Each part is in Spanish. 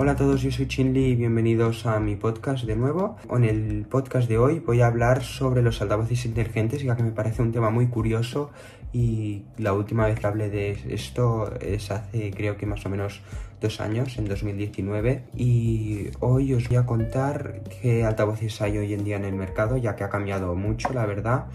Hola a todos, yo soy Chinli y bienvenidos a mi podcast de nuevo. En el podcast de hoy voy a hablar sobre los altavoces inteligentes, ya que me parece un tema muy curioso y la última vez que hablé de esto es hace creo que más o menos dos años, en 2019. Y hoy os voy a contar qué altavoces hay hoy en día en el mercado, ya que ha cambiado mucho, la verdad,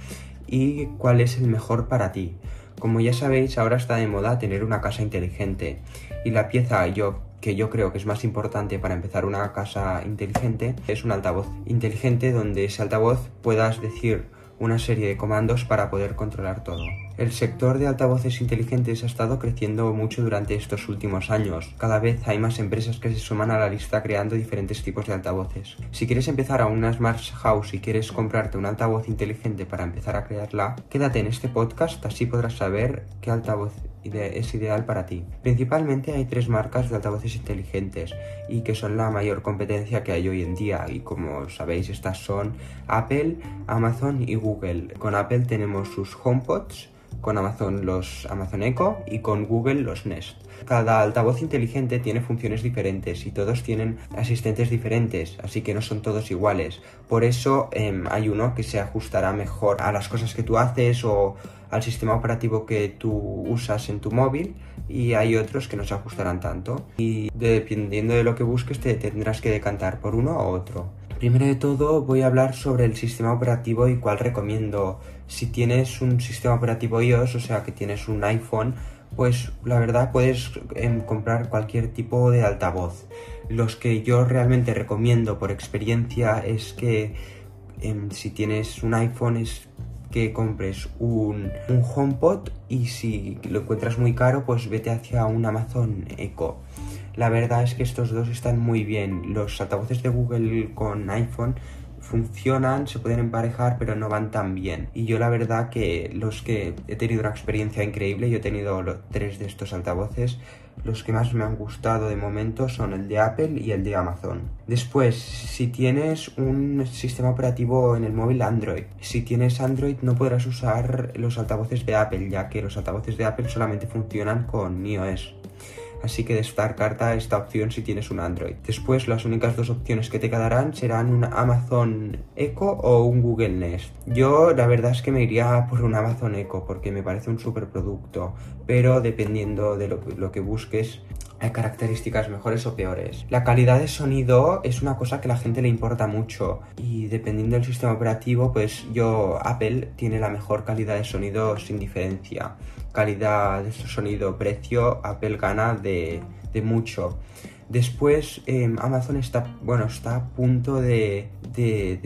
y cuál es el mejor para ti. Como ya sabéis, ahora está de moda tener una casa inteligente y la pieza yo que yo creo que es más importante para empezar una casa inteligente es un altavoz inteligente donde ese altavoz puedas decir una serie de comandos para poder controlar todo. El sector de altavoces inteligentes ha estado creciendo mucho durante estos últimos años. Cada vez hay más empresas que se suman a la lista creando diferentes tipos de altavoces. Si quieres empezar a una Smart House y quieres comprarte un altavoz inteligente para empezar a crearla, quédate en este podcast, así podrás saber qué altavoz es ideal para ti. Principalmente hay tres marcas de altavoces inteligentes y que son la mayor competencia que hay hoy en día y como sabéis estas son Apple, Amazon y Google. Con Apple tenemos sus HomePods, con Amazon los Amazon Echo y con Google los Nest. Cada altavoz inteligente tiene funciones diferentes y todos tienen asistentes diferentes, así que no son todos iguales. Por eso em, hay uno que se ajustará mejor a las cosas que tú haces o al sistema operativo que tú usas en tu móvil y hay otros que no se ajustarán tanto. Y dependiendo de lo que busques te tendrás que decantar por uno o otro. Primero de todo voy a hablar sobre el sistema operativo y cuál recomiendo. Si tienes un sistema operativo iOS, o sea que tienes un iPhone, pues la verdad puedes em, comprar cualquier tipo de altavoz. Los que yo realmente recomiendo por experiencia es que em, si tienes un iPhone es que compres un, un HomePod y si lo encuentras muy caro pues vete hacia un Amazon Echo. La verdad es que estos dos están muy bien. Los altavoces de Google con iPhone funcionan, se pueden emparejar, pero no van tan bien. Y yo la verdad que los que he tenido una experiencia increíble, yo he tenido tres de estos altavoces, los que más me han gustado de momento son el de Apple y el de Amazon. Después, si tienes un sistema operativo en el móvil Android, si tienes Android no podrás usar los altavoces de Apple, ya que los altavoces de Apple solamente funcionan con iOS así que descarta esta opción si tienes un Android. Después las únicas dos opciones que te quedarán serán un Amazon Echo o un Google Nest. Yo la verdad es que me iría por un Amazon Echo porque me parece un super producto, pero dependiendo de lo, que busques hay características mejores o peores. La calidad de sonido es una cosa que a la gente le importa mucho y dependiendo del sistema operativo, pues yo Apple tiene la mejor calidad de sonido sin diferencia. Calidad de sonido, precio, Apple gana de, de mucho. Después em, Amazon está, bueno, está a punto de,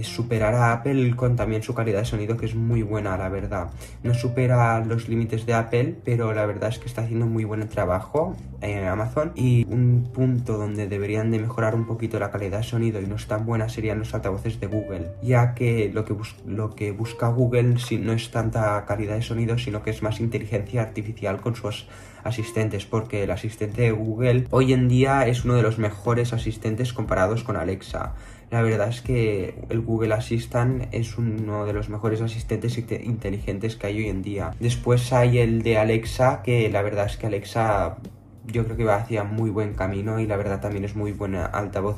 superar a Apple con también su calidad de sonido que es muy buena, la verdad. No supera los límites de Apple, pero la verdad es que está haciendo muy buen trabajo en Amazon. Y un punto donde deberían de mejorar un poquito la calidad de sonido y no es tan buena serían los altavoces de Google, ya que lo que, lo que busca Google no es tanta calidad de sonido, sino que es más inteligencia artificial con sus asistentes, porque el asistente de Google hoy en día es uno de los mejores asistentes comparados con Alexa. La verdad es que el Google Assistant es uno de los mejores asistentes inteligentes que hay hoy en día. Después hay el de Alexa, que la verdad es que Alexa yo creo que va hacia muy buen camino y la verdad también es muy buena altavoz,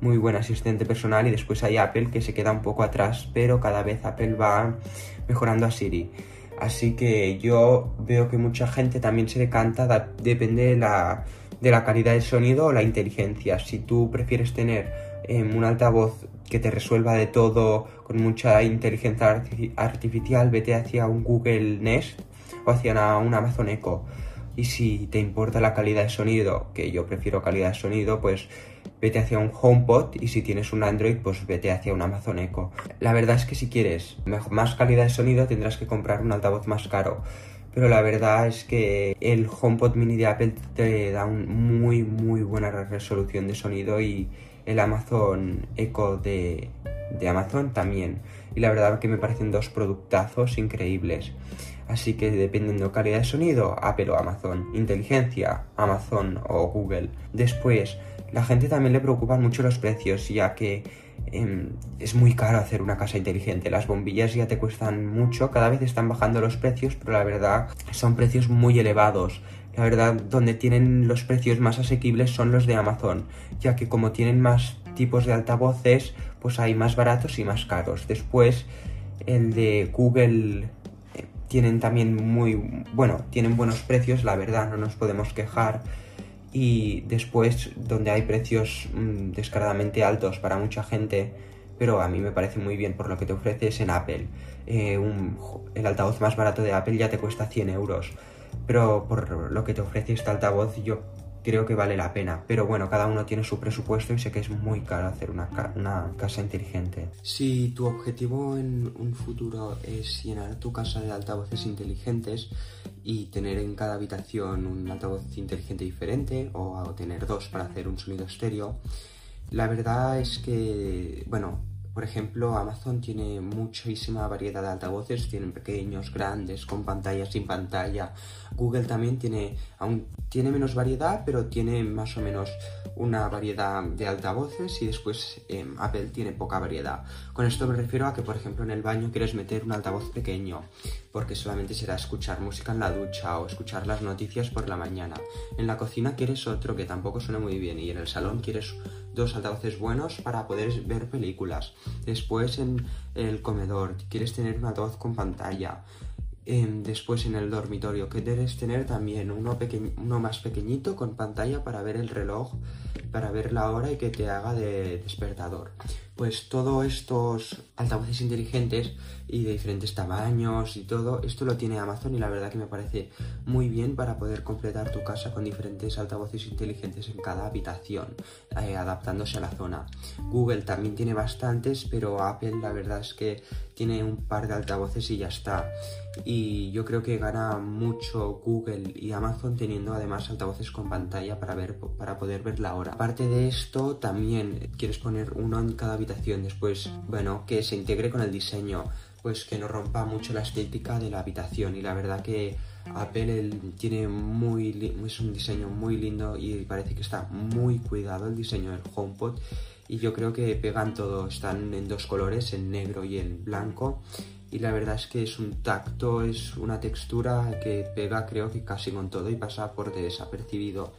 muy buen asistente personal y después hay Apple que se queda un poco atrás, pero cada vez Apple va mejorando a Siri. Así que yo veo que mucha gente también se decanta, depende de la, de la calidad del sonido o la inteligencia. Si tú prefieres tener em, un altavoz que te resuelva de todo con mucha inteligencia artificial, vete hacia un Google Nest o hacia un Amazon Echo. Y si te importa la calidad de sonido, que yo prefiero calidad de sonido, pues vete hacia un HomePod y si tienes un Android, pues vete hacia un Amazon Echo. La verdad es que si quieres más calidad de sonido tendrás que comprar un altavoz más caro. Pero la verdad es que el HomePod mini de Apple te da una muy muy buena resolución de sonido y el Amazon Echo de, Amazon también. Y la verdad que me parecen dos productazos increíbles. Así que dependiendo calidad de sonido, Apple o Amazon. Inteligencia, Amazon o Google. Después, la gente también le preocupan mucho los precios, ya que em, es muy caro hacer una casa inteligente. Las bombillas ya te cuestan mucho, cada vez están bajando los precios, pero la verdad son precios muy elevados. La verdad, donde tienen los precios más asequibles son los de Amazon, ya que como tienen más tipos de altavoces, pues hay más baratos y más caros. Después, el de Google eh, tienen también muy, bueno, tienen buenos precios, la verdad, no nos podemos quejar. Y después, donde hay precios mmm, descaradamente altos para mucha gente, pero a mí me parece muy bien por lo que te ofreces en Apple. Eh, el altavoz más barato de Apple ya te cuesta 100 euros pero por lo que te ofrece este altavoz yo creo que vale la pena. Pero bueno, cada uno tiene su presupuesto y sé que es muy caro hacer una, una, casa inteligente. Si tu objetivo en un futuro es llenar tu casa de altavoces inteligentes y tener en cada habitación un altavoz inteligente diferente o tener dos para hacer un sonido estéreo, la verdad es que, bueno, por ejemplo, Amazon tiene muchísima variedad de altavoces, tienen pequeños, grandes, con pantalla, sin pantalla. Google también tiene, aún tiene menos variedad, pero tiene más o menos una variedad de altavoces y después eh, Apple tiene poca variedad. Con esto me refiero a que, por ejemplo, en el baño quieres meter un altavoz pequeño, porque solamente será escuchar música en la ducha o escuchar las noticias por la mañana. En la cocina quieres otro que tampoco suena muy bien y en el salón quieres dos altavoces buenos para poder ver películas. Después en el comedor quieres tener un altavoz con pantalla. Eh, después en el dormitorio que debes tener también uno, uno más pequeñito con pantalla para ver el reloj, para ver la hora y que te haga de despertador pues todos estos altavoces inteligentes y de diferentes tamaños y todo, esto lo tiene Amazon y la verdad que me parece muy bien para poder completar tu casa con diferentes altavoces inteligentes en cada habitación, eh, adaptándose a la zona. Google también tiene bastantes, pero Apple la verdad es que tiene un par de altavoces y ya está. Y yo creo que gana mucho Google y Amazon teniendo además altavoces con pantalla para, ver, para poder ver la hora. Aparte de esto, también quieres poner uno en cada habitación después, bueno, que se integre con el diseño, pues que no rompa mucho la estética de la habitación. Y la verdad que Apple tiene muy es un diseño muy lindo y parece que está muy cuidado el diseño del HomePod. Y yo creo que pegan todo, están en dos colores, en negro y en blanco. Y la verdad es que es un tacto, es una textura que pega creo que casi con todo y pasa por desapercibido.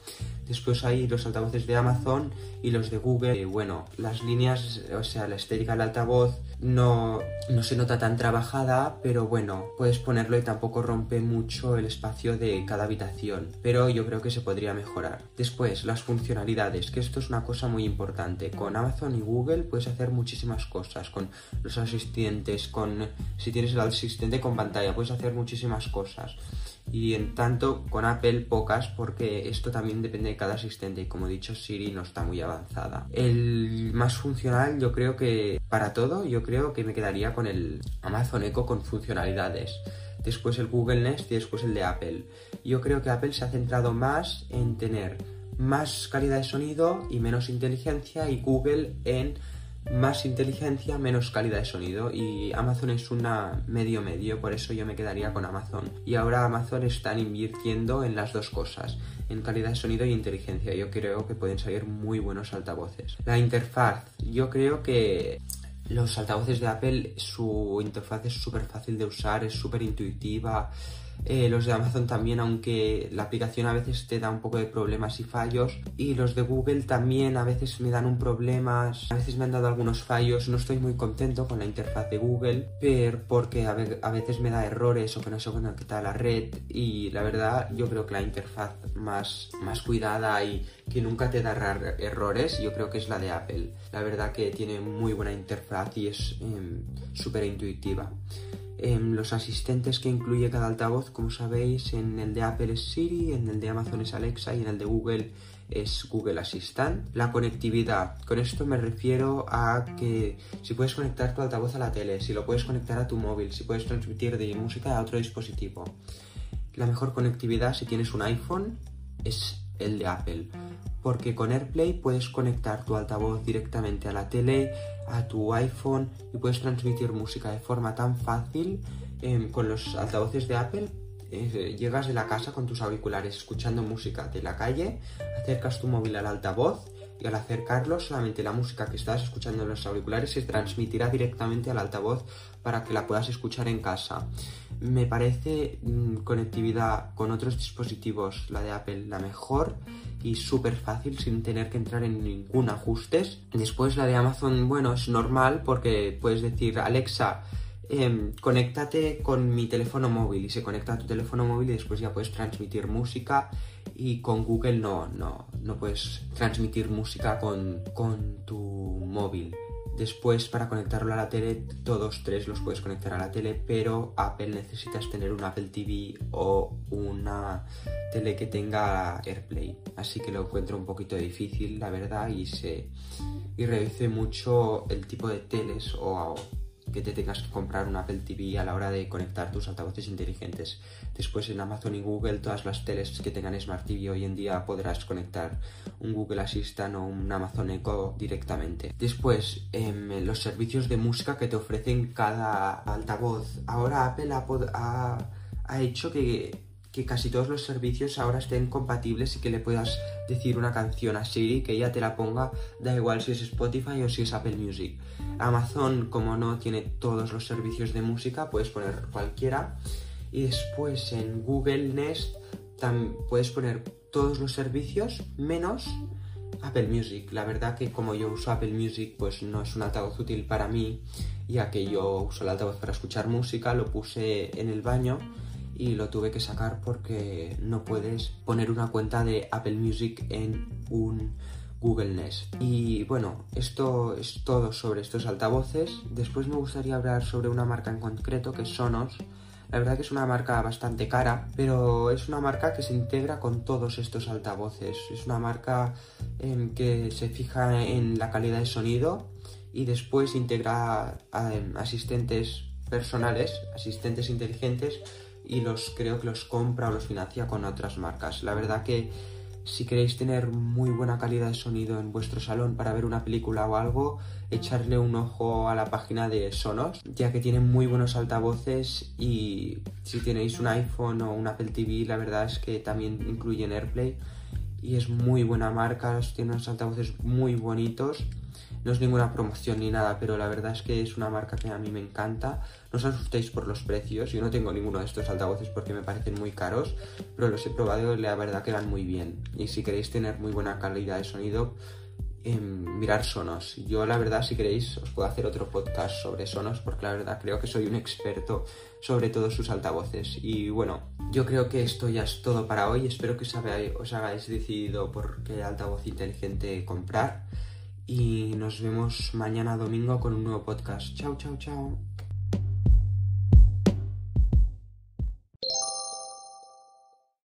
Después hay los altavoces de Amazon y los de Google. Y bueno, las líneas, o sea, la estética del altavoz no, no se nota tan trabajada, pero bueno, puedes ponerlo y tampoco rompe mucho el espacio de cada habitación. Pero yo creo que se podría mejorar. Después, las funcionalidades, que esto es una cosa muy importante. Con Amazon y Google puedes hacer muchísimas cosas. Con los asistentes, con si tienes el asistente con pantalla, puedes hacer muchísimas cosas y en tanto con Apple pocas porque esto también depende de cada asistente y como he dicho Siri no está muy avanzada. El más funcional yo creo que para todo yo creo que me quedaría con el Amazon Echo con funcionalidades. Después el Google Nest y después el de Apple. Yo creo que Apple se ha centrado más en tener más calidad de sonido y menos inteligencia y Google en más inteligencia, menos calidad de sonido y Amazon es una medio medio, por eso yo me quedaría con Amazon. Y ahora Amazon están invirtiendo en las dos cosas, en calidad de sonido y inteligencia. Yo creo que pueden salir muy buenos altavoces. La interfaz, yo creo que los altavoces de Apple, su interfaz es súper fácil de usar, es súper intuitiva. Eh, los de Amazon también, aunque la aplicación a veces te da un poco de problemas y fallos. Y los de Google también a veces me dan un problema, a veces me han dado algunos fallos. No estoy muy contento con la interfaz de Google, pero porque a, veces me da errores o que no se conecta a la red. Y la verdad, yo creo que la interfaz más, más cuidada y que nunca te da errores, yo creo que es la de Apple. La verdad que tiene muy buena interfaz y es em, súper intuitiva los asistentes que incluye cada altavoz, como sabéis, en el de Apple es Siri, en el de Amazon es Alexa y en el de Google es Google Assistant. La conectividad, con esto me refiero a que si puedes conectar tu altavoz a la tele, si lo puedes conectar a tu móvil, si puedes transmitir de música a otro dispositivo. La mejor conectividad si tienes un iPhone es el de Apple, porque con AirPlay puedes conectar tu altavoz directamente a la tele, a tu iPhone y puedes transmitir música de forma tan fácil em, con los altavoces de Apple. Eh, llegas de la casa con tus auriculares escuchando música de la calle, acercas tu móvil al altavoz y al acercarlo solamente la música que estás escuchando en los auriculares se transmitirá directamente al altavoz para que la puedas escuchar en casa. Me parece mm, conectividad con otros dispositivos, la de Apple, la mejor y súper fácil sin tener que entrar en ningún ajustes. Después la de Amazon, bueno, es normal porque puedes decir, Alexa, eh, conéctate con mi teléfono móvil y se conecta a tu teléfono móvil y después ya puedes transmitir música y con Google no, no, no puedes transmitir música con, con tu móvil. Después para conectarlo a la tele, todos tres los puedes conectar a la tele, pero Apple necesitas tener un Apple TV o una tele que tenga AirPlay. Así que lo encuentro un poquito difícil, la verdad, y se y reduce mucho el tipo de teles o que te tengas que comprar un Apple TV a la hora de conectar tus altavoces inteligentes. Después en Amazon y Google, todas las teles que tengan Smart TV hoy en día podrás conectar un Google Assistant o un Amazon Echo directamente. Después, em, los servicios de música que te ofrecen cada altavoz. Ahora Apple ha, ha hecho que que casi todos los servicios ahora estén compatibles y que le puedas decir una canción a Siri que ella te la ponga, da igual si es Spotify o si es Apple Music. Amazon, como no tiene todos los servicios de música, puedes poner cualquiera. Y después en Google Nest puedes poner todos los servicios menos Apple Music. La verdad que como yo uso Apple Music, pues no es un altavoz útil para mí, ya que yo uso el altavoz para escuchar música, lo puse en el baño y lo tuve que sacar porque no puedes poner una cuenta de Apple Music en un Google Nest. Y bueno, esto es todo sobre estos altavoces. Después me gustaría hablar sobre una marca en concreto que es Sonos. La verdad que es una marca bastante cara, pero es una marca que se integra con todos estos altavoces. Es una marca em, que se fija en la calidad de sonido y después integra em, asistentes personales, asistentes inteligentes y los creo que los compra o los financia con otras marcas. La verdad que si queréis tener muy buena calidad de sonido en vuestro salón para ver una película o algo, echarle un ojo a la página de Sonos, ya que tienen muy buenos altavoces y si tenéis un iPhone o un Apple TV, la verdad es que también incluyen AirPlay y es muy buena marca, tiene unos altavoces muy bonitos no es ninguna promoción ni nada, pero la verdad es que es una marca que a mí me encanta. No os asustéis por los precios, yo no tengo ninguno de estos altavoces porque me parecen muy caros, pero los he probado y la verdad que van muy bien. Y si queréis tener muy buena calidad de sonido, eh, mirar Sonos. Yo la verdad si queréis os puedo hacer otro podcast sobre Sonos porque la verdad creo que soy un experto sobre todos sus altavoces. Y bueno, yo creo que esto ya es todo para hoy. Espero que os hagáis decidido por qué altavoz inteligente comprar y nos vemos mañana domingo con un nuevo podcast. Chao, chao, chao.